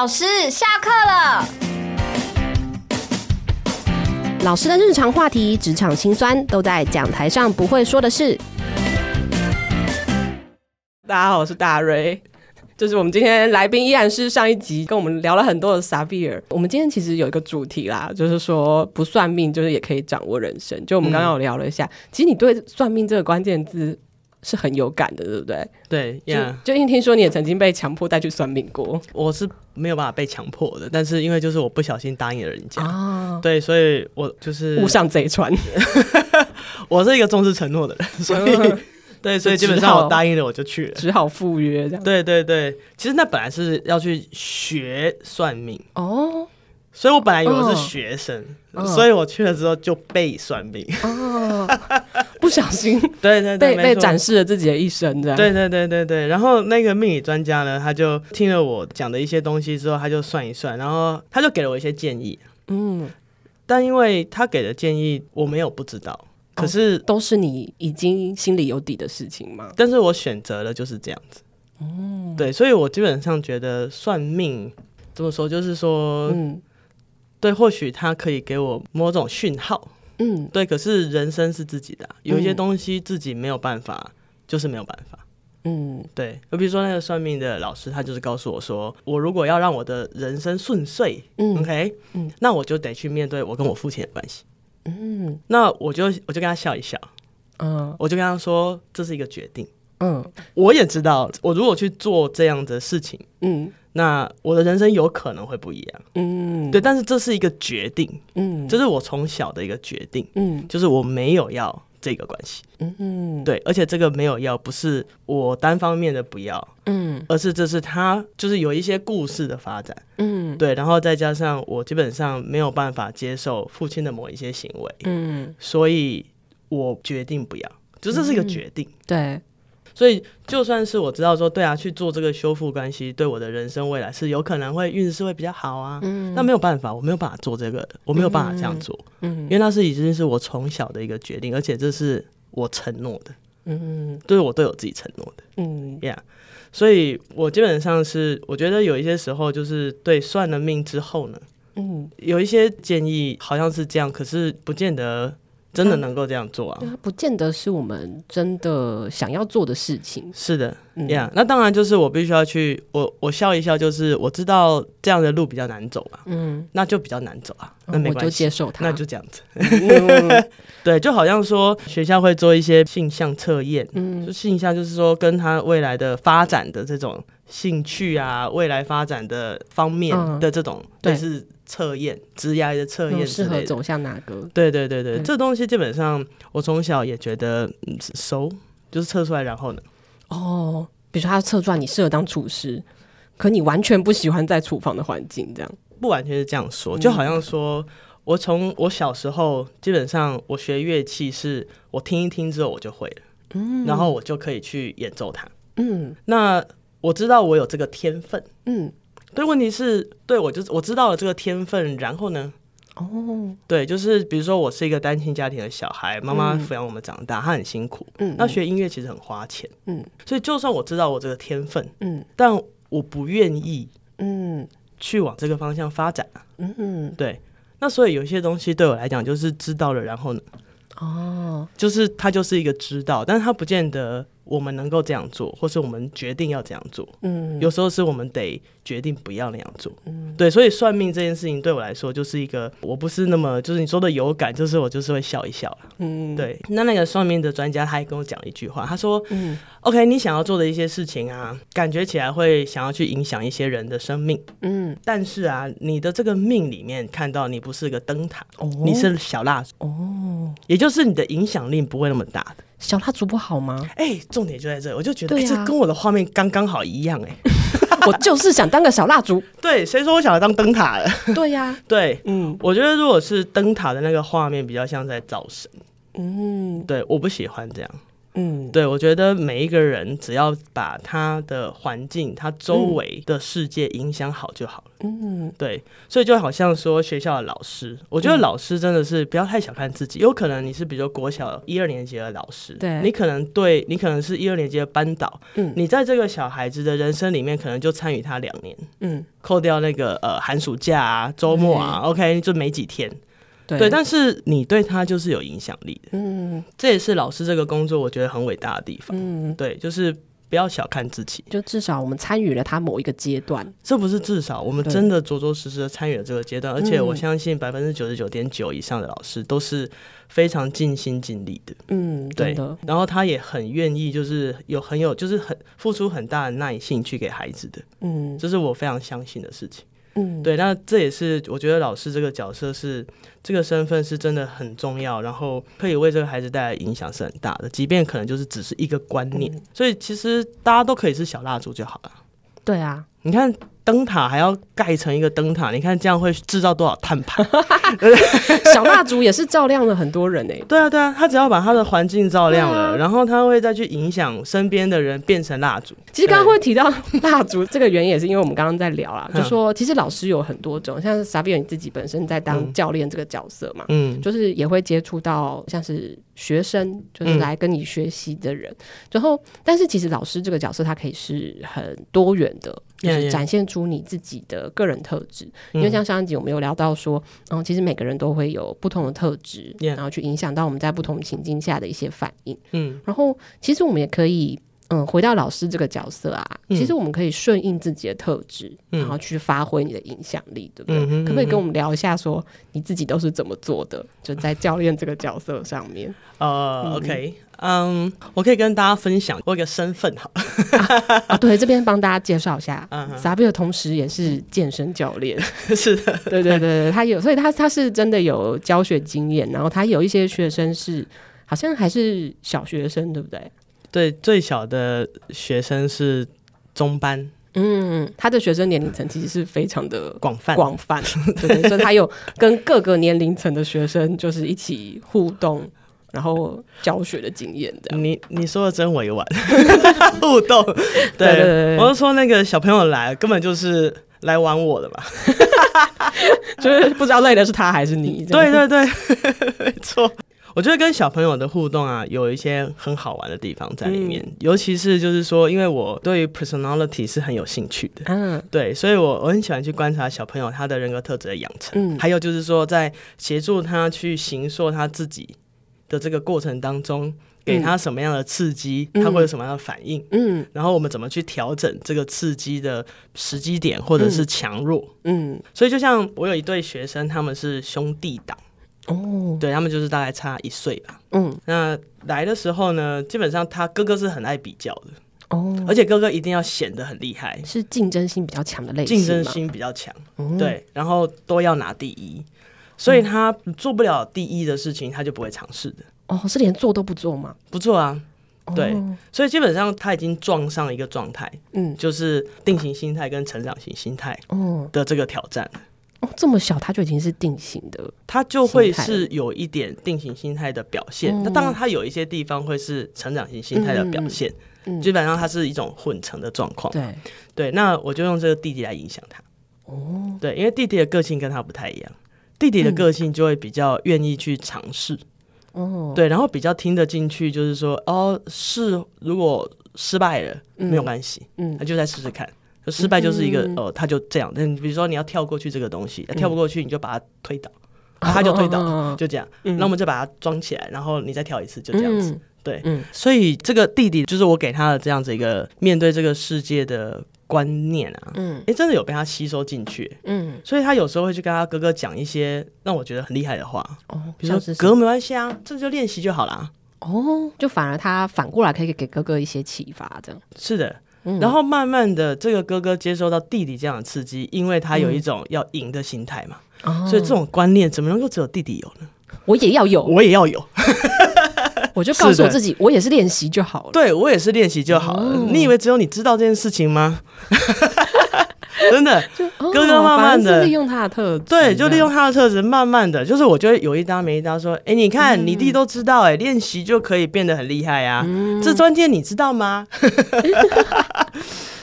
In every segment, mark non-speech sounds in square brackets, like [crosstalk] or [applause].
老师，下课了。老师的日常话题、职场辛酸，都在讲台上不会说的事。大家好，我是大瑞。[laughs] 就是我们今天来宾依然是上一集跟我们聊了很多的萨比尔。我们今天其实有一个主题啦，就是说不算命，就是也可以掌握人生。就我们刚刚有聊了一下，嗯、其实你对算命这个关键字是很有感的，对不对？对，就就因为听说你也曾经被强迫带去算命过。我是没有办法被强迫的，但是因为就是我不小心答应了人家，哦、对，所以我就是误上贼船。[laughs] 我是一个重视承诺的人，所以。嗯。[laughs] 对，所以基本上我答应了，我就去了，只好赴约这样。对对对，其实那本来是要去学算命。哦，所以我本来以为我是学生，哦、所以我去了之后就被算命。哦，不小心，[laughs] 对对对，被被展示了自己的一生这样。对对对对对，然后那个命理专家呢，他就听了我讲的一些东西之后，他就算一算，然后他就给了我一些建议。嗯，但因为他给的建议我没有不知道。可是、哦、都是你已经心里有底的事情嘛？但是我选择了就是这样子。哦，对，所以我基本上觉得算命怎么说，就是说，嗯，对，或许他可以给我某种讯号。嗯，对。可是人生是自己的，有一些东西自己没有办法，嗯、就是没有办法。嗯，对。就比如说那个算命的老师，他就是告诉我说，我如果要让我的人生顺遂，嗯，OK，嗯，那我就得去面对我跟我父亲的关系。嗯，那我就我就跟他笑一笑，嗯，我就跟他说，这是一个决定，嗯，我也知道，我如果去做这样的事情，嗯，那我的人生有可能会不一样，嗯，对，但是这是一个决定，嗯，这是我从小的一个决定，嗯，就是我没有要。这个关系，嗯嗯，对，而且这个没有要，不是我单方面的不要，嗯，而是这是他就是有一些故事的发展，嗯，对，然后再加上我基本上没有办法接受父亲的某一些行为，嗯，所以我决定不要，就这是一个决定，嗯，对。所以，就算是我知道说，对啊，去做这个修复关系，对我的人生未来是有可能会运势会比较好啊。嗯，那没有办法，我没有办法做这个，我没有办法这样做。嗯，因为那是已经是我从小的一个决定，而且这是我承诺的。嗯，对我对我自己承诺的。嗯，Yeah。所以我基本上是，我觉得有一些时候就是对算了命之后呢，嗯，有一些建议好像是这样，可是不见得。真的能够这样做啊？不见得是我们真的想要做的事情。是的，嗯，yeah, 那当然就是我必须要去，我我笑一笑，就是我知道这样的路比较难走嘛，嗯，那就比较难走啊，那没关系，我就接受它，那就这样子。嗯、[laughs] 对，就好像说学校会做一些性向测验，嗯，就性向就是说跟他未来的发展的这种兴趣啊，未来发展的方面的这种，对，是。测验，职业的测验适合走向哪个？对对对对，对这东西基本上我从小也觉得熟，就是测出来，然后呢？哦，比如说他测出来你适合当厨师，可你完全不喜欢在厨房的环境，这样。不完全是这样说，就好像说我从我小时候基本上我学乐器是我听一听之后我就会了，嗯，然后我就可以去演奏它，嗯，那我知道我有这个天分，嗯。对，问题是，对我就是我知道了这个天分，然后呢？哦，对，就是比如说我是一个单亲家庭的小孩，妈妈抚养我们长大，她很辛苦，嗯，那学音乐其实很花钱，嗯，所以就算我知道我这个天分，嗯，但我不愿意，嗯，去往这个方向发展啊，嗯嗯，对，那所以有些东西对我来讲就是知道了，然后呢？哦，就是它就是一个知道，但是它不见得。我们能够这样做，或是我们决定要这样做，嗯，有时候是我们得决定不要那样做，嗯，对，所以算命这件事情对我来说就是一个，我不是那么就是你说的有感，就是我就是会笑一笑，嗯，对。那那个算命的专家他还跟我讲了一句话，他说，嗯，OK，你想要做的一些事情啊，感觉起来会想要去影响一些人的生命，嗯，但是啊，你的这个命里面看到你不是个灯塔，哦，你是小蜡烛，哦，也就是你的影响力不会那么大的。小蜡烛不好吗？哎、欸，重点就在这，我就觉得、啊欸、这跟我的画面刚刚好一样哎、欸，[laughs] 我就是想当个小蜡烛。[laughs] 对，谁说我想要当灯塔了？[laughs] 对呀、啊，对，嗯，我觉得如果是灯塔的那个画面，比较像在造神。嗯，对，我不喜欢这样。嗯，对，我觉得每一个人只要把他的环境、他周围的世界影响好就好了。嗯，对，所以就好像说学校的老师，我觉得老师真的是不要太小看自己。有可能你是比如说国小一二年级的老师，对，你可能对你可能是一二年级的班导，嗯，你在这个小孩子的人生里面可能就参与他两年，嗯，扣掉那个呃寒暑假啊、周末啊，OK，就没几天。对，对，但是你对他就是有影响力的，嗯，这也是老师这个工作我觉得很伟大的地方，嗯，对，就是不要小看自己，就至少我们参与了他某一个阶段，这不是至少，我们真的着着实实的参与了这个阶段，而且我相信百分之九十九点九以上的老师都是非常尽心尽力的，嗯，对，然后他也很愿意，就是有很有，就是很付出很大的耐性去给孩子的，嗯，这是我非常相信的事情。嗯，对，那这也是我觉得老师这个角色是这个身份是真的很重要，然后可以为这个孩子带来影响是很大的，即便可能就是只是一个观念，嗯，所以其实大家都可以是小蜡烛就好了。对啊，你看。灯塔还要盖成一个灯塔，你看这样会制造多少碳排？[laughs] 小蜡烛也是照亮了很多人哎、欸。[laughs] 对啊，对啊，他只要把他的环境照亮了，啊、然后他会再去影响身边的人变成蜡烛。其实刚刚会提到蜡烛这个原因，也是因为我们刚刚在聊啦，就说其实老师有很多种，像是 Xavier 你自己本身在当教练这个角色嘛，嗯，就是也会接触到像是学生，就是来跟你学习的人，嗯、然后但是其实老师这个角色，他可以是很多元的。就是展现出你自己的个人特质，因为像上一集我们有聊到说，嗯，其实每个人都会有不同的特质，然后去影响到我们在不同情境下的一些反应。嗯，然后其实我们也可以，嗯，回到老师这个角色啊，其实我们可以顺应自己的特质，然后去发挥你的影响力，对不对？可不可以跟我们聊一下，说你自己都是怎么做的？就在教练这个角色上面。[laughs] 呃，OK。嗯，我可以跟大家分享我一个身份哈、啊 [laughs] 啊。对，这边帮大家介绍一下，嗯，Xavier 同时也是健身教练，[laughs] 是的，对对对对，他有，所以他他是真的有教学经验，然后他有一些学生是好像还是小学生，对不对？对，最小的学生是中班，嗯，他的学生年龄层其实是非常的广泛广泛，对，对，对，所以他有跟各个年龄层的学生就是一起互动。然后教学的经验，这样你你说的真委婉，[laughs] 互动，对，对，对，对，我是说那个小朋友来根本就是来玩我的嘛，[laughs] 就是不知道累的是他还是你，对对对，[laughs] 没错。我觉得跟小朋友的互动啊，有一些很好玩的地方在里面，嗯、尤其是就是说，因为我对于 personality 是很有兴趣的，嗯，对，所以我我很喜欢去观察小朋友他的人格特质的养成，嗯，还有就是说，在协助他去形塑他自己。的这个过程当中，给他什么样的刺激，嗯、他会有什么样的反应？嗯，然后我们怎么去调整这个刺激的时机点，或者是强弱？嗯，所以就像我有一对学生，他们是兄弟档哦，对，他们就是大概差一岁吧。嗯，那来的时候呢，基本上他哥哥是很爱比较的哦，而且哥哥一定要显得很厉害，是竞争心比较强的类型，竞争心比较强，嗯、对，然后都要拿第一。所以他做不了第一的事情，他就不会尝试的。哦，是连做都不做吗？不做啊。对，哦、所以基本上他已经撞上一个状态，嗯，就是定型心态跟成长型心态的这个挑战。哦，这么小他就已经是定型的，他就会是有一点定型心态的表现。那、嗯、当然，他有一些地方会是成长型心态的表现。嗯，基本上它是一种混成的状况。对，对。那我就用这个弟弟来影响他。哦，对，因为弟弟的个性跟他不太一样。弟弟的个性就会比较愿意去尝试，哦，对，然后比较听得进去，就是说，哦，是如果失败了没有关系，嗯，那就再试试看，失败就是一个，哦，他就这样。那比如说你要跳过去这个东西，跳不过去你就把它推倒，他就推倒，就这样。那我们就把它装起来，然后你再跳一次，就这样子。对，所以这个弟弟就是我给他的这样子一个面对这个世界的。观念啊，嗯，哎、欸，真的有被他吸收进去，嗯，所以他有时候会去跟他哥哥讲一些让我觉得很厉害的话，哦，比如说哥没关系啊，这就练习就好啦。哦，就反而他反过来可以给哥哥一些启发，这样是的，嗯、然后慢慢的这个哥哥接受到弟弟这样的刺激，因为他有一种要赢的心态嘛，嗯、所以这种观念怎么能够只有弟弟有呢？我也要有，我也要有。[laughs] 我就告诉我自己，我也是练习就好了。对，我也是练习就好了。你以为只有你知道这件事情吗？[laughs] 真的，哥哥慢慢的利用他的特质，对，就利用他的特质，慢慢的就是我就会有一搭没一搭说，哎、欸，你看你弟都知道、欸，哎，练习就可以变得很厉害啊，嗯、这专键你知道吗？[laughs]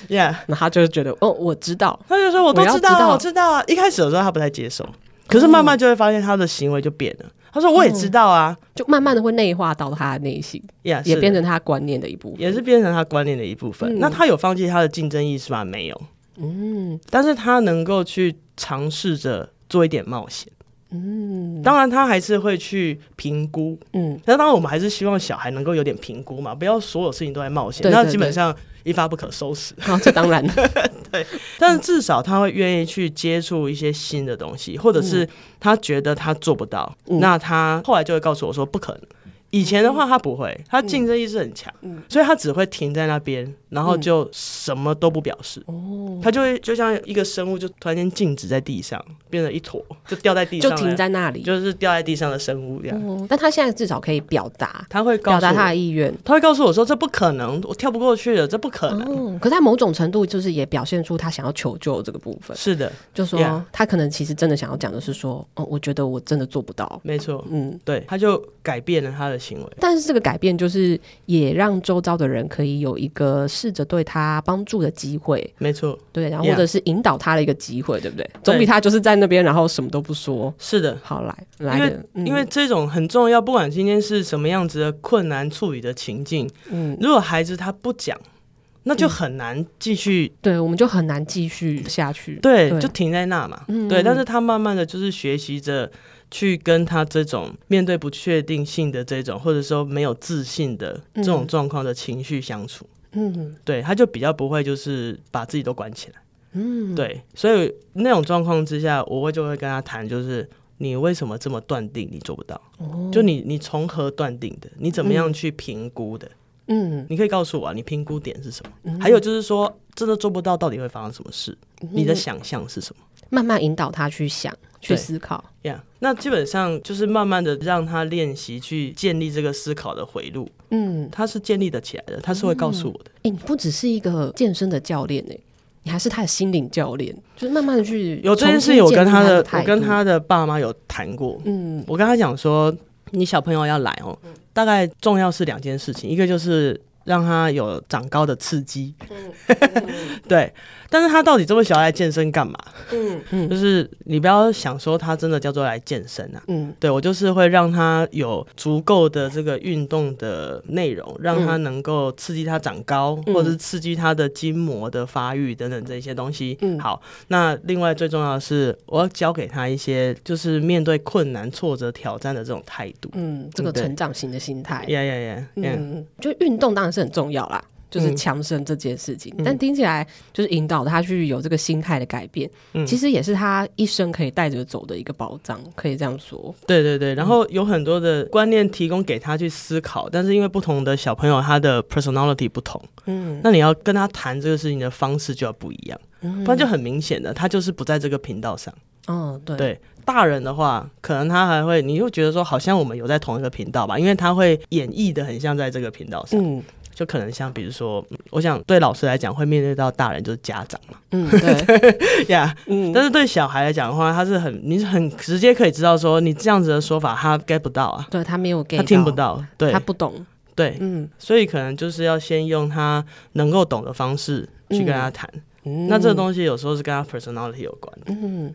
Yeah，那他就是觉得哦，我知道，他就说我都知道，我知道，我知道啊。一开始的时候他不太接受，可是慢慢就会发现他的行为就变了。他说我也知道啊，嗯、就慢慢的会内化到他的内心，Yeah, 也变成他观念的一部分，也是变成他观念的一部分。嗯、那他有放弃他的竞争意识吗？没有，嗯，但是他能够去尝试着做一点冒险。嗯，当然他还是会去评估，嗯，那当然我们还是希望小孩能够有点评估嘛，不要所有事情都在冒险，那基本上一发不可收拾。好，这当然。[laughs] 对，但是至少他会愿意去接触一些新的东西，或者是他觉得他做不到，嗯、那他后来就会告诉我说不可能。以前的话他不会，他竞争意识很强，嗯、所以他只会停在那边。然后就什么都不表示，哦，他就会就像一个生物，就突然间静止在地上，变成一坨，就掉在地上，就停在那里，就是掉在地上的生物一样。哦，但他现在至少可以表达，他会表达他的意愿，他会告诉我说这不可能，我跳不过去的，这不可能。哦，可是他某种程度就是也表现出他想要求救这个部分。是的，就说他可能其实真的想要讲的是说，哦，我觉得我真的做不到。没错，嗯，对，他就改变了他的行为，但是这个改变就是也让周遭的人可以有一个试着对他。帮助的机会，没错，对，然后或者是引导他的一个机会，对不对？总比他就是在那边，然后什么都不说。是的，好来来的，因为这种很重要，不管今天是什么样子的困难处理的情境，嗯，如果孩子他不讲，那就很难继续，对，我们就很难继续下去，对，就停在那嘛，对。但是他慢慢的就是学习着去跟他这种面对不确定性的这种，或者说没有自信的这种状况的情绪相处。嗯，对，他就比较不会就是把自己都关起来。嗯，对，所以那种状况之下，我会就会跟他谈，就是你为什么这么断定你做不到？哦，就你你从何断定的？你怎么样去评估的？嗯，你可以告诉我啊，你评估点是什么？嗯，还有就是说，真的做不到，到底会发生什么事？你的想象是什么？慢慢引导他去想。去思考呀，yeah, 那基本上就是慢慢的让他练习去建立这个思考的回路。嗯，他是建立得起来的，他是会告诉我的。哎、嗯欸，你不只是一个健身的教练哎，你还是他的心灵教练，就是慢慢的去有这件事，我跟他的，我跟他的爸妈有谈过。嗯，我跟他讲说，你小朋友要来哦，大概重要是两件事情，一个就是让他有长高的刺激。嗯嗯、[laughs] 对。但是他到底这么小来健身干嘛？嗯嗯，就是你不要想说他真的叫做来健身啊。嗯，对，我就是会让他有足够的这个运动的内容，让他能够刺激他长高，嗯、或者是刺激他的筋膜的发育等等这些东西。嗯，好，那另外最重要的是，我要教给他一些就是面对困难、挫折、挑战的这种态度。嗯，这个成长型的心态。呀呀呀！嗯，就运动当然是很重要啦。就是强身这件事情，嗯、但听起来就是引导他去有这个心态的改变，嗯、其实也是他一生可以带着走的一个宝藏，可以这样说。对对对，然后有很多的观念提供给他去思考，但是因为不同的小朋友他的 personality 不同，嗯，那你要跟他谈这个事情的方式就要不一样，嗯、不然就很明显的他就是不在这个频道上。哦，对对，大人的话，可能他还会，你又觉得说好像我们有在同一个频道吧，因为他会演绎的很像在这个频道上。嗯。就可能像比如说，我想对老师来讲，会面对到大人就是家长嘛，嗯，对呀，[laughs] 嗯，但是对小孩来讲的话，他是很你是很直接可以知道说，你这样子的说法他 get 不到啊，对他没有 get，他听不到，对，他不懂，对，嗯，所以可能就是要先用他能够懂的方式去跟他谈，嗯，那这个东西有时候是跟他 personality 有关的，嗯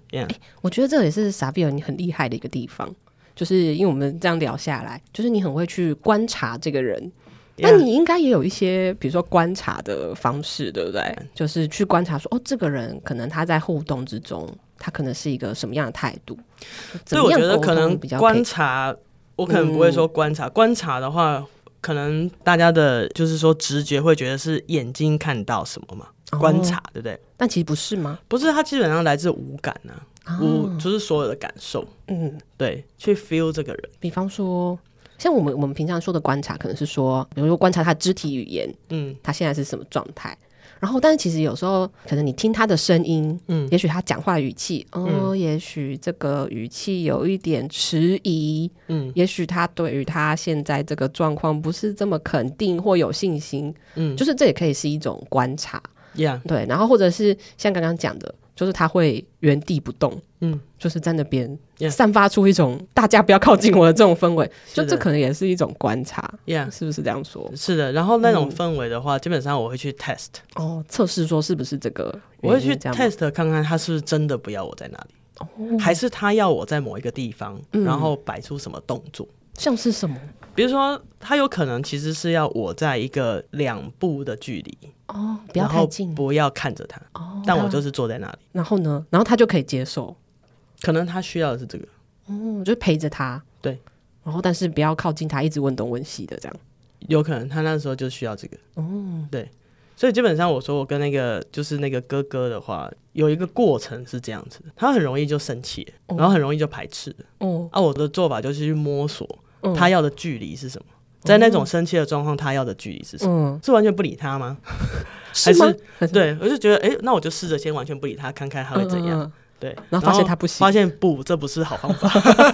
我觉得这也是 Xavier 你很厉害的一个地方，就是因为我们这样聊下来，就是你很会去观察这个人。那你应该也有一些，比如说观察的方式，对不对？就是去观察说，哦，这个人可能他在互动之中，他可能是一个什么样的态度？所以我觉得可能观察，我可能不会说观察。嗯、观察的话，可能大家的就是说直觉会觉得是眼睛看到什么嘛？哦、观察，对不对？但其实不是吗？不是，它基本上来自五感呢、啊，五、哦、就是所有的感受。嗯，对，去 feel 这个人。比方说。像我们我们平常说的观察，可能是说，比如说观察他肢体语言，嗯，他现在是什么状态？然后，但是其实有时候，可能你听他的声音，嗯，也许他讲话的语气，哦，嗯、也许这个语气有一点迟疑，嗯，也许他对于他现在这个状况不是这么肯定或有信心，嗯，就是这也可以是一种观察。Yeah. 对，然后或者是像刚刚讲的，就是他会原地不动，嗯，就是在那边散发出一种大家不要靠近我的这种氛围，[laughs] 就这可能也是一种观察，Yeah. 是不是这样说？是的，然后那种氛围的话，嗯、基本上我会去 test，哦，测试说是不是这个，我会去 test 看看他是不是真的不要我在那里，哦、还是他要我在某一个地方，嗯、然后摆出什么动作。像是什么？比如说，他有可能其实是要我在一个两步的距离哦，不要太近，不要看着他哦。但我就是坐在那里，然后呢，然后他就可以接受。可能他需要的是这个，哦，就陪着他，对。然后，但是不要靠近他，一直问东问西的这样。有可能他那时候就需要这个，哦，对。所以基本上，我说我跟那个就是那个哥哥的话，有一个过程是这样子的，他很容易就生气，然后很容易就排斥。哦，啊，我的做法就是去摸索。他要的距离是什么？在那种生气的状况，他要的距离是什么？是完全不理他吗？[laughs] 还是对，我就觉得，哎，那我就试着先完全不理他，看看他会怎样。对，然后发现他不行，发现不，这不是好方法。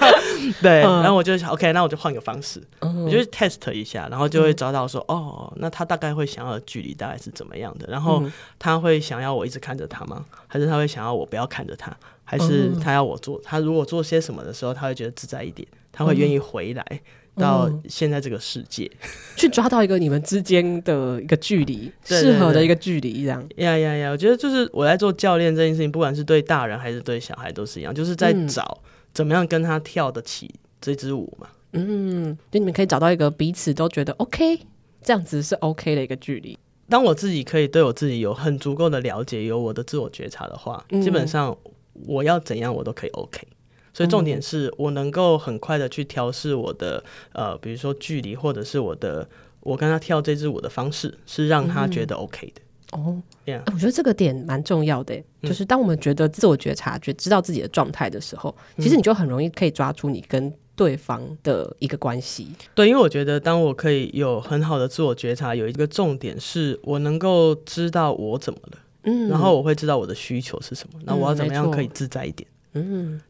[laughs] 对，然后我就想，OK，那我就换个方式，我就 test 一下，然后就会找到说，哦，那他大概会想要的距离大概是怎么样的？然后他会想要我一直看着他吗？还是他会想要我不要看着他？还是他要我做？他如果做些什么的时候，他会觉得自在一点？他会愿意回来到现在这个世界，嗯、[laughs] 去抓到一个你们之间的一个距离，适合的一个距离，这样。呀呀呀！我觉得就是我在做教练这件事情，不管是对大人还是对小孩都是一样，就是在找怎么样跟他跳得起这支舞嘛。嗯，就你们可以找到一个彼此都觉得 OK，这样子是 OK 的一个距离。当我自己可以对我自己有很足够的了解，有我的自我觉察的话，嗯、基本上我要怎样我都可以 OK。所以重点是我能够很快的去调试我的呃，比如说距离，或者是我的我跟他跳这支舞的方式，是让他觉得 OK 的。嗯、哦，Yeah. 我觉得这个点蛮重要的，嗯、就是当我们觉得自我觉察、觉知道自己的状态的时候，其实你就很容易可以抓住你跟对方的一个关系。对，因为我觉得当我可以有很好的自我觉察，有一个重点是我能够知道我怎么了，嗯，然后我会知道我的需求是什么，那我要怎么样可以自在一点。嗯，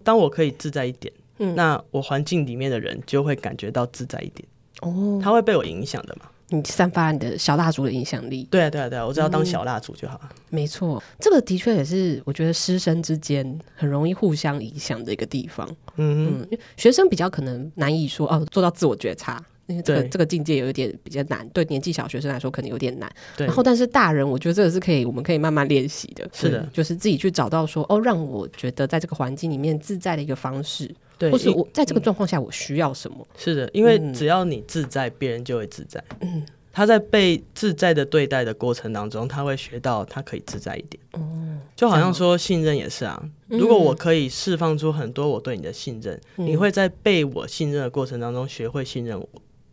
当我可以自在一点，嗯，那我环境里面的人就会感觉到自在一点。哦，他会被我影响的嘛？你散发你的小蜡烛的影响力。对啊，对啊，对啊，我只要当小蜡烛就好了。没错，这个的确也是我觉得师生之间很容易互相影响的一个地方。嗯嗯，学生比较可能难以说哦，做到自我觉察。因为这个这个境界有一点比较难，对年纪小学生来说可能有点难。对，然后但是大人，我觉得这个是可以，我们可以慢慢练习的。是的，就是自己去找到说，哦，让我觉得在这个环境里面自在的一个方式。对，或是我在这个状况下我需要什么？是的，因为只要你自在，别人就会自在。嗯，他在被自在的对待的过程当中，他会学到他可以自在一点。哦，就好像说信任也是啊。如果我可以释放出很多我对你的信任，你会在被我信任的过程当中学会信任我。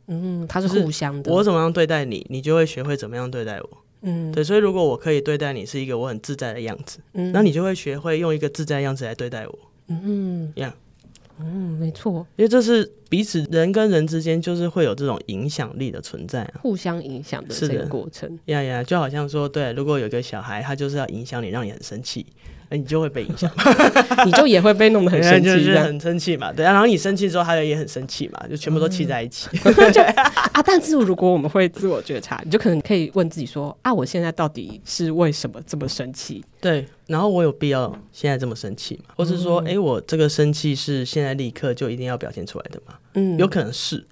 嗯，它是互相的。我怎么样对待你，你就会学会怎么样对待我。嗯，对，所以如果我可以对待你是一个我很自在的样子，嗯，那你就会学会用一个自在的样子来对待我。嗯，一样。嗯，没错，因为这是彼此人跟人之间就是会有这种影响力的存在，互相影响的这个过程。呀呀，就好像说，对，如果有个小孩，他就是要影响你，让你很生气。你就会被影响，[laughs] 你就也会被弄得很生气，[laughs] 就是很生气嘛。对啊，然后你生气之后，他也很生气嘛，就全部都气在一起。[laughs] 啊，但是如果我们会自我觉察，你就可能可以问自己说：啊，我现在到底是为什么这么生气？对，然后我有必要现在这么生气吗？或是说，哎，我这个生气是现在立刻就一定要表现出来的吗？嗯，有可能是。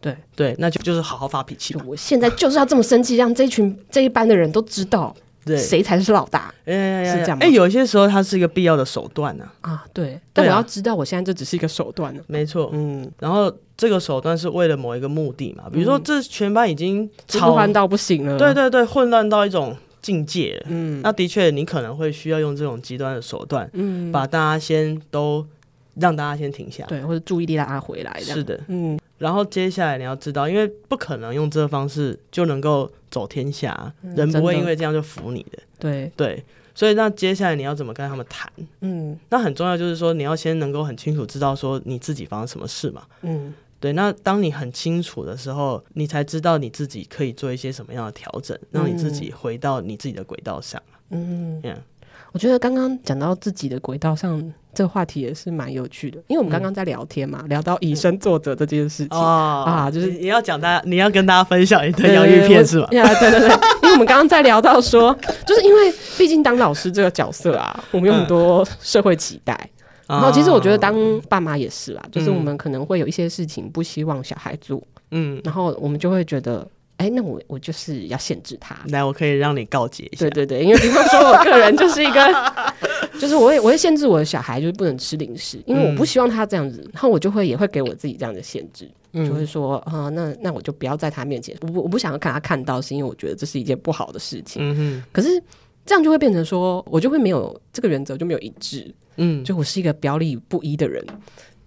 对对，那就就是好好发脾气。我现在就是要这么生气，让这一群这一班的人都知道。对，谁才是老大？哎，是这样。哎，有些时候它是一个必要的手段呢。啊，对。但我要知道，我现在这只是一个手段呢。没错。嗯。然后这个手段是为了某一个目的嘛？比如说，这全班已经吵到不行了。对对对，混乱到一种境界。嗯。那的确，你可能会需要用这种极端的手段，嗯，把大家先都让大家先停下，对，或者注意力让他回来。是的。嗯。然后接下来你要知道，因为不可能用这个方式就能够走天下，嗯、人不会因为这样就服你的。对对，所以那接下来你要怎么跟他们谈？嗯，那很重要，就是说你要先能够很清楚知道说你自己发生什么事嘛。嗯，对。那当你很清楚的时候，你才知道你自己可以做一些什么样的调整，让你自己回到你自己的轨道上。嗯.我觉得刚刚讲到自己的轨道上。这个话题也是蛮有趣的，因为我们刚刚在聊天嘛，嗯、聊到以身作则这件事情、嗯、啊，就是你要讲大家，你要跟大家分享一段洋芋片是吧？对对对，因为我们刚刚在聊到说，[laughs] 就是因为毕竟当老师这个角色啊，我们有很多社会期待。然后其实我觉得当爸妈也是啦，就是我们可能会有一些事情不希望小孩做，嗯，然后我们就会觉得。哎，那我我就是要限制他。来，我可以让你告诫一下。对对对，因为比方说，我个人就是一个，[laughs] 就是我会我会限制我的小孩，就是不能吃零食，因为我不希望他这样子。嗯、然后我就会也会给我自己这样的限制，嗯、就会说啊，那那我就不要在他面前，我不我不想要看他看到，是因为我觉得这是一件不好的事情。嗯哼。可是这样就会变成说，我就会没有这个原则，就没有一致。嗯，就我是一个表里不一的人。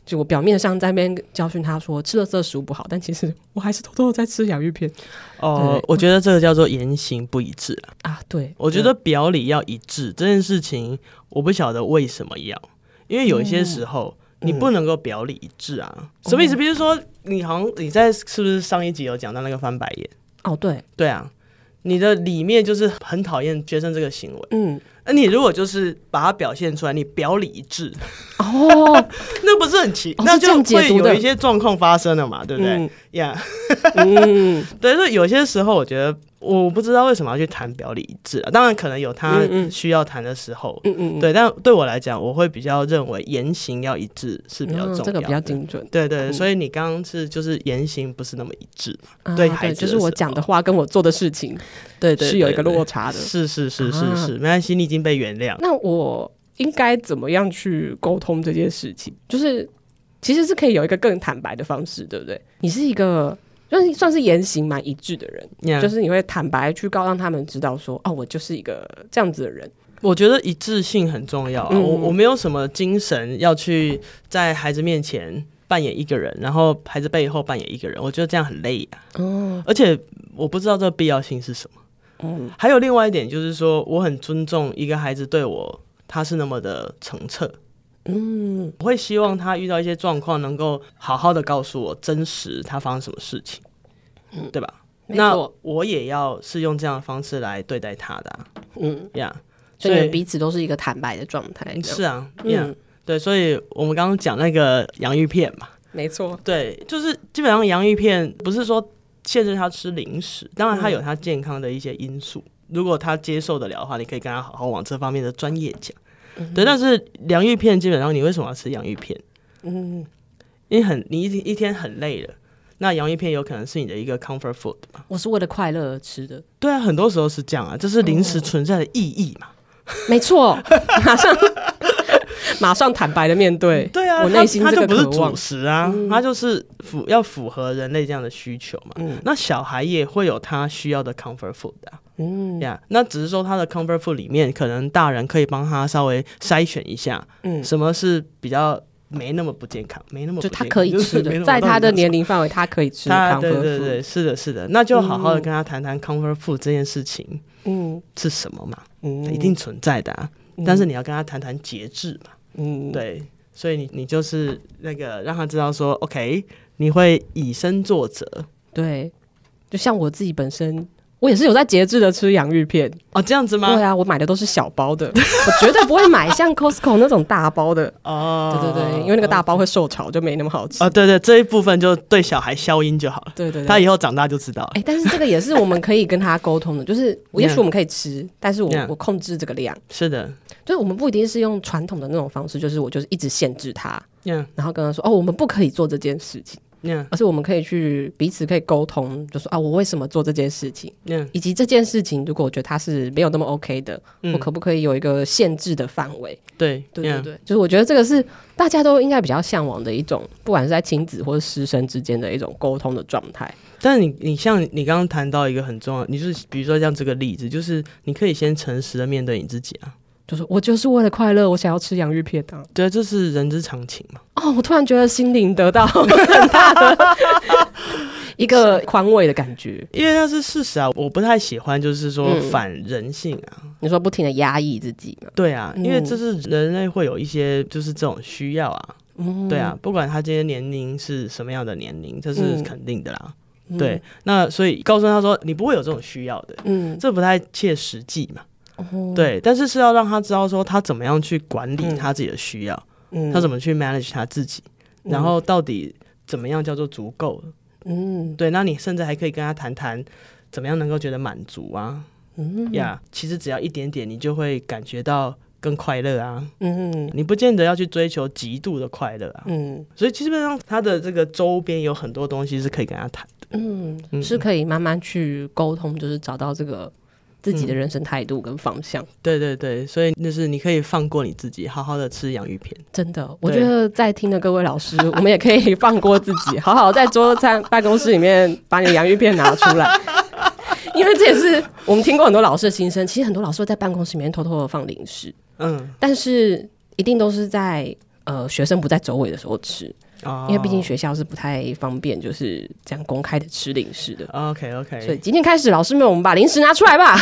就我表面上在那边教训他说吃了这食物不好，但其实我还是偷偷的在吃洋芋片。哦，对我觉得这个叫做言行不一致啊。啊，对，我觉得表里要一致这件事情，我不晓得为什么要，因为有一些时候你不能够表里一致啊。嗯、什么意思？比如说，你好像你在是不是上一集有讲到那个翻白眼？哦，对，对啊，你的里面就是很讨厌学生这个行为。嗯。那你如果就是把它表现出来，你表里一致哦，那不是很奇？哦、那就会有一些状况发生了嘛，对不对？呀，嗯，对，所以有些时候我觉得。我不知道为什么要去谈表里一致啊，当然可能有他需要谈的时候，嗯嗯，对，但对我来讲，我会比较认为言行要一致是比较重要的，这个比较精准，对对，所以你刚刚是就是言行不是那么一致嘛，对，就是我讲的话跟我做的事情，对对，是有一个落差的，是是是是是，没关系，你已经被原谅。那我应该怎么样去沟通这件事情？就是其实是可以有一个更坦白的方式，对不对？你是一个。就是算是言行蛮一致的人.就是你会坦白去告让他们知道说，哦，我就是一个这样子的人。我觉得一致性很重要啊。嗯、我我没有什么精神要去在孩子面前扮演一个人，然后孩子背后扮演一个人，我觉得这样很累啊。哦，而且我不知道这个必要性是什么。嗯，还有另外一点就是说，我很尊重一个孩子对我，他是那么的澄澈。嗯，我会希望他遇到一些状况，能够好好的告诉我真实他发生什么事情，嗯，对吧？那我也要是用这样的方式来对待他的。啊，嗯呀，所以彼此都是一个坦白的状态。是啊，嗯，对，所以我们刚刚讲那个洋芋片嘛，没错，对，就是基本上洋芋片不是说限制他吃零食，当然他有他健康的一些因素，如果他接受得了的话，你可以跟他好好往这方面的专业讲。对，但是洋芋片基本上，你为什么要吃洋芋片？嗯，因为很你一一天很累了，那洋芋片有可能是你的一个 comfort food 嘛。我是为了快乐而吃的。对啊，很多时候是这样啊，这是零食存在的意义嘛。没错，马上 [laughs] 马上坦白的面对。对啊，我内心他就不是主食啊，他就是符要符合人类这样的需求嘛。嗯，那小孩也会有他需要的 comfort food 啊。嗯呀，yeah, 那只是说他的 comfort food 里面，可能大人可以帮他稍微筛选一下，嗯，什么是比较没那么不健康，没那么就他可以吃的，在他的年龄范围，他可以吃。他对对对，是的，是的，那就好好的跟他谈谈 comfort food 这件事情，嗯，是什么嘛？嗯，一定存在的啊，但是你要跟他谈谈节制嘛，嗯，对，所以你你就是那个让他知道说，OK，你会以身作则，对，就像我自己本身。我也是有在节制的吃洋芋片哦，这样子吗？对啊，我买的都是小包的，我绝对不会买像 Costco 那种大包的哦。对对对，因为那个大包会受潮，就没那么好吃。哦，对对，这一部分就对小孩消音就好了。对对对，他以后长大就知道了。哎，但是这个也是我们可以跟他沟通的，就是 [laughs] 也许我们可以吃，但是我我控制这个量。是的，就是我们不一定是用传统的那种方式，就是我就是一直限制他，嗯然后跟他说哦，我们不可以做这件事情。而是我们可以去彼此可以沟通，就说啊，我为什么做这件事情.以及这件事情，如果我觉得它是没有那么 OK 的，嗯、我可不可以有一个限制的范围？对，对对对.就是我觉得这个是大家都应该比较向往的一种，不管是在亲子或者师生之间的一种沟通的状态。但是你你像你刚刚谈到一个很重要，你就是比如说像这个例子，就是你可以先诚实的面对你自己啊。就是我就是为了快乐，我想要吃洋芋片的。对，这是人之常情嘛。哦，我突然觉得心灵得到 [laughs] 很大的 [laughs] 一个宽慰的感觉，因为那是事实啊。我不太喜欢，就是说反人性啊。嗯、你说不停的压抑自己嘛？对啊，因为这是人类会有一些就是这种需要啊。嗯、对啊，不管他今天年龄是什么样的年龄，这是肯定的啦。嗯、对，那所以告诉他说，你不会有这种需要的。嗯，这不太切实际嘛。对，但是是要让他知道说他怎么样去管理他自己的需要，嗯，他怎么去 manage 他自己，嗯、然后到底怎么样叫做足够？嗯，对，那你甚至还可以跟他谈谈怎么样能够觉得满足啊，嗯呀，yeah, 其实只要一点点，你就会感觉到更快乐啊。嗯，你不见得要去追求极度的快乐啊。嗯，所以基本上他的这个周边有很多东西是可以跟他谈的。嗯，是可以慢慢去沟通，就是找到这个。自己的人生态度跟方向，嗯，对对对，所以就是你可以放过你自己，好好的吃洋芋片。真的，我觉得在听的各位老师，我们也可以放过自己，好好在桌餐办公室里面把你的洋芋片拿出来，因为这也是我们听过很多老师的心声。其实很多老师会在办公室里面偷偷的放零食，嗯，但是一定都是在呃学生不在周围的时候吃。因为毕竟学校是不太方便，就是这样公开的吃零食的。OK OK，所以今天开始，老师们，我们把零食拿出来吧。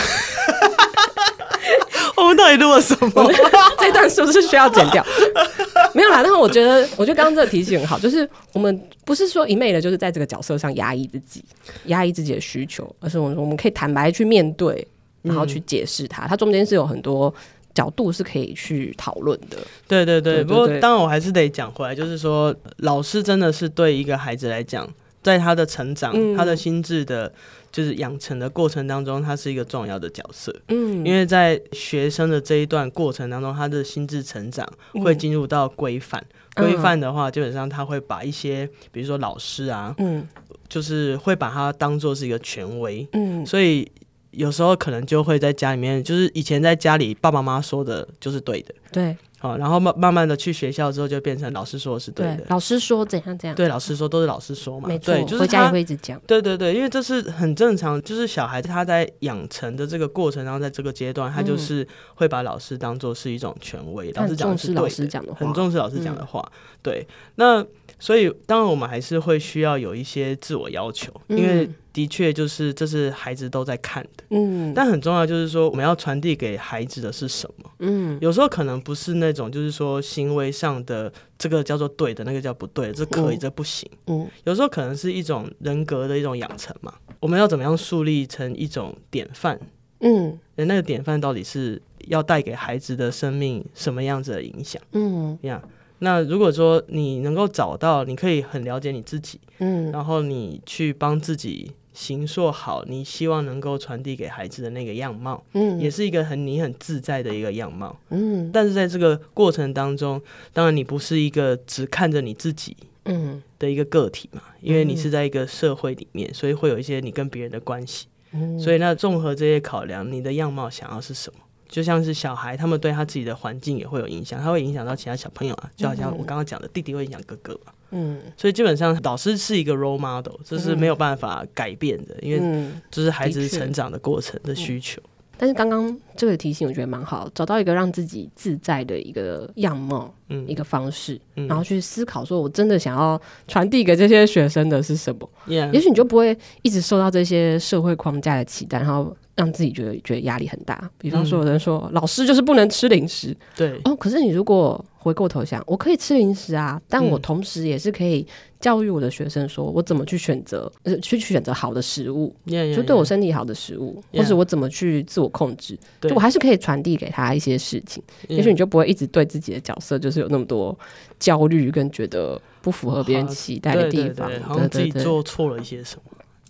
[laughs] 我们到底录了什么？[laughs] 这段是不是需要剪掉？[laughs] 没有啦。但是我觉得，我觉得刚刚这个提醒很好，就是我们不是说一昧的，就是在这个角色上压抑自己，压抑自己的需求，而是我们我们可以坦白去面对，然后去解释它。它中间是有很多。角度是可以去讨论的，对对对。不过当然我还是得讲回来，就是说老师真的是对一个孩子来讲，在他的成长、嗯、他的心智的，就是养成的过程当中，他是一个重要的角色。嗯，因为在学生的这一段过程当中，他的心智成长会进入到规范。规范的话，基本上他会把一些，比如说老师啊，嗯，就是会把他当做是一个权威。嗯，所以。有时候可能就会在家里面，就是以前在家里爸爸妈妈说的就是对的，对，好，然后慢慢慢的去学校之后就变成老师说的是对的，对，老师说怎样怎样，对，老师说都是老师说嘛，没错，对，就是回家也会一直讲，对对对，因为这是很正常，就是小孩子他在养成的这个过程当中，在这个阶段，他就是会把老师当做是一种权威，老师讲的是对的，老师讲的话，很重视老师讲的话，对，那所以当然我们还是会需要有一些自我要求，因为。的确，就是这是孩子都在看的，嗯，但很重要就是说，我们要传递给孩子的是什么？嗯，有时候可能不是那种，就是说行为上的这个叫做对的，那个叫不对的，这可以，这不行，嗯，有时候可能是一种人格的一种养成嘛。我们要怎么样树立成一种典范？嗯，那个典范到底是要带给孩子的生命什么样子的影响？嗯，这样。那如果说你能够找到，你可以很了解你自己，嗯，然后你去帮自己。形塑好你希望能够传递给孩子的那个样貌，嗯，也是一个很你很自在的一个样貌，嗯。但是在这个过程当中，当然你不是一个只看着你自己，嗯，的一个个体嘛，嗯，因为你是在一个社会里面，所以会有一些你跟别人的关系，嗯。所以那综合这些考量，你的样貌想要是什么？就像是小孩，他们对他自己的环境也会有影响，他会影响到其他小朋友啊，就好像我刚刚讲的，弟弟会影响哥哥嘛。嗯，所以基本上老师是一个 role model，这是没有办法改变的，嗯、因为这是孩子成长的过程的需求。嗯、但是刚刚这个提醒我觉得蛮好，找到一个让自己自在的一个样貌，嗯，一个方式，嗯、然后去思考说，我真的想要传递给这些学生的是什么.也许你就不会一直受到这些社会框架的期待，然后。让自己觉得觉得压力很大，比方说有人说、嗯、老师就是不能吃零食，对哦。可是你如果回过头想，我可以吃零食啊，但我同时也是可以教育我的学生，说我怎么去选择，呃，去选择好的食物，yeah, yeah, yeah. 就对我身体好的食物，yeah. 或者我怎么去自我控制，就我还是可以传递给他一些事情。也许你就不会一直对自己的角色就是有那么多焦虑，跟觉得不符合别人期待的地方，好像自己做错了一些什么。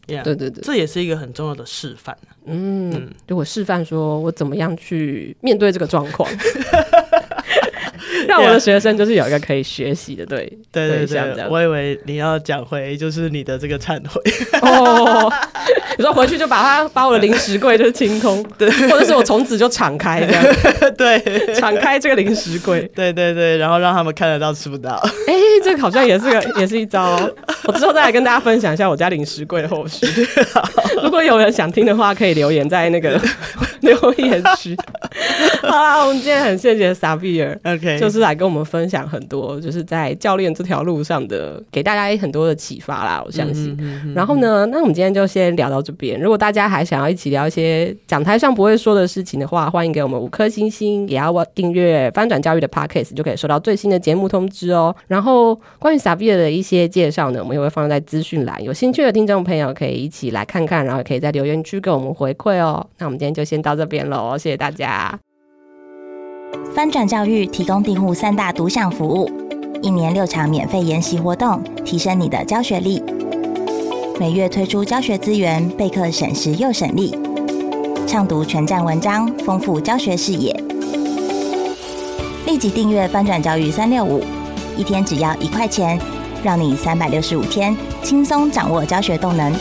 Yeah, 对对对，这也是一个很重要的示范。嗯，嗯，就我示范说我怎么样去面对这个状况。[laughs] [laughs] 让我的学生就是有一个可以学习的对对对对，我以为你要讲回就是你的这个忏悔。[laughs] 哦，你说回去就把它把我的零食柜就是清空，[laughs] 对，或者是我从此就敞开这样，对，敞开这个零食柜，对对对，然后让他们看得到吃不到，哎，这个好像也是个也是一招，我之后再来跟大家分享一下我家零食柜的后续。如果有人想听的话，可以留言在那个留言区。[laughs] 好啦，我们今天很谢谢 Xavier，OK，就是来跟我们分享很多，就是在教练这条路上的，给大家很多的启发啦。我相信。然后呢，那我们今天就先聊到这边。如果大家还想要一起聊一些讲台上不会说的事情的话，欢迎给我们五颗星星，也要订阅翻转教育的 Podcast，就可以收到最新的节目通知哦。然后关于 Savier 的一些介绍呢，我们也会放在资讯栏，有兴趣的听众朋友可以一起来看看，然后也可以在留言区给我们回馈哦。那我们今天就先到这边喽，谢谢大家。翻转教育提供订户三大独享服务，一年六场免费研习活动，提升你的教学力。每月推出教学资源，备课省时又省力。畅读全站文章，丰富教学视野。立即订阅翻转教育三六五，一天只要一块钱，让你三百六十五天轻松掌握教学动能。